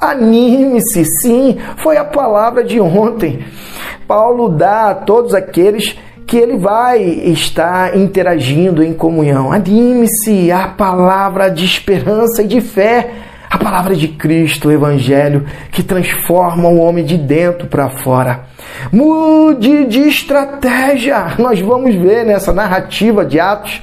Anime-se, sim, foi a palavra de ontem. Paulo dá a todos aqueles que ele vai estar interagindo em comunhão. Anime-se a palavra de esperança e de fé, a palavra de Cristo, o Evangelho, que transforma o homem de dentro para fora. Mude de estratégia. Nós vamos ver nessa narrativa de Atos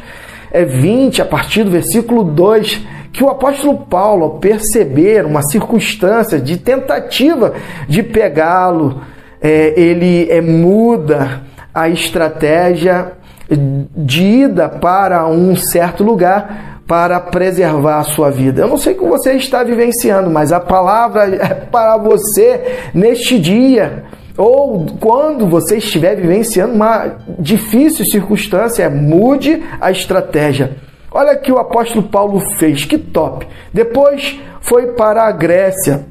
é 20, a partir do versículo 2, que o apóstolo Paulo, ao perceber uma circunstância de tentativa de pegá-lo, é, ele é, muda a estratégia de ida para um certo lugar para preservar a sua vida. Eu não sei o que você está vivenciando, mas a palavra é para você neste dia. Ou quando você estiver vivenciando uma difícil circunstância, mude a estratégia. Olha que o apóstolo Paulo fez, que top. Depois foi para a Grécia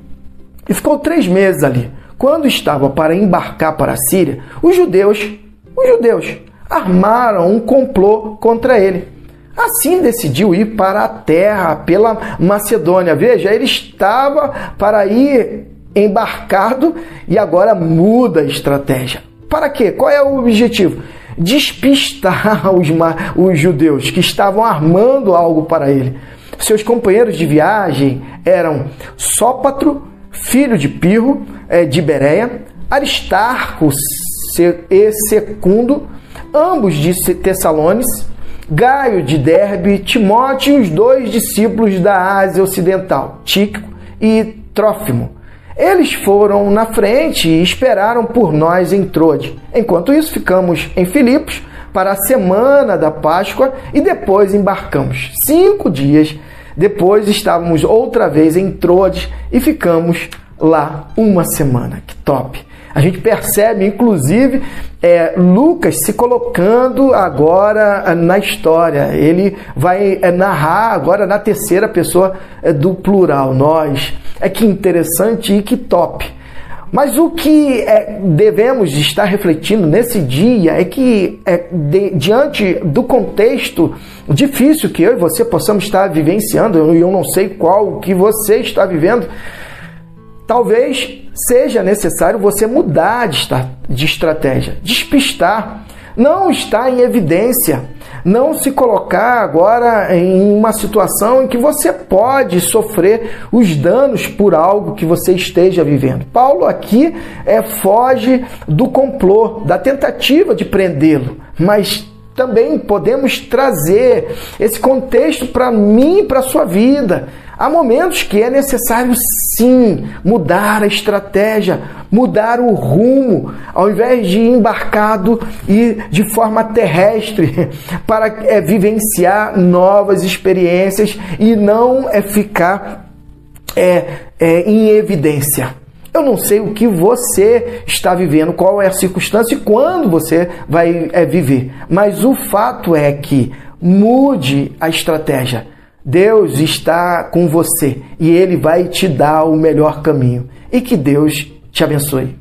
e ficou três meses ali. Quando estava para embarcar para a Síria, os judeus os judeus armaram um complô contra ele. Assim decidiu ir para a terra pela Macedônia. Veja, ele estava para ir embarcado e agora muda a estratégia. Para quê? Qual é o objetivo? Despistar os, os judeus que estavam armando algo para ele. Seus companheiros de viagem eram Sópatro, filho de Pirro, eh, de Bereia, Aristarco, e Secundo, ambos de Tessalones, Gaio de Derbe, Timóteo e os dois discípulos da Ásia Ocidental, Tíquico e Trófimo. Eles foram na frente e esperaram por nós em Trode. Enquanto isso, ficamos em Filipos para a semana da Páscoa e depois embarcamos. Cinco dias depois estávamos outra vez em Troade e ficamos lá uma semana. Que top! A gente percebe, inclusive, é, Lucas se colocando agora na história. Ele vai é, narrar agora na terceira pessoa é, do plural, nós. É que interessante e que top. Mas o que é, devemos estar refletindo nesse dia é que, é, de, diante do contexto difícil que eu e você possamos estar vivenciando, e eu não sei qual que você está vivendo, talvez seja necessário você mudar de estratégia, despistar, não estar em evidência, não se colocar agora em uma situação em que você pode sofrer os danos por algo que você esteja vivendo. Paulo aqui é, foge do complô, da tentativa de prendê-lo, mas também podemos trazer esse contexto para mim e para sua vida. Há momentos que é necessário sim mudar a estratégia, mudar o rumo, ao invés de embarcado e de forma terrestre, para é, vivenciar novas experiências e não é ficar é, é, em evidência. Eu não sei o que você está vivendo, qual é a circunstância e quando você vai é, viver, mas o fato é que mude a estratégia Deus está com você e Ele vai te dar o melhor caminho. E que Deus te abençoe.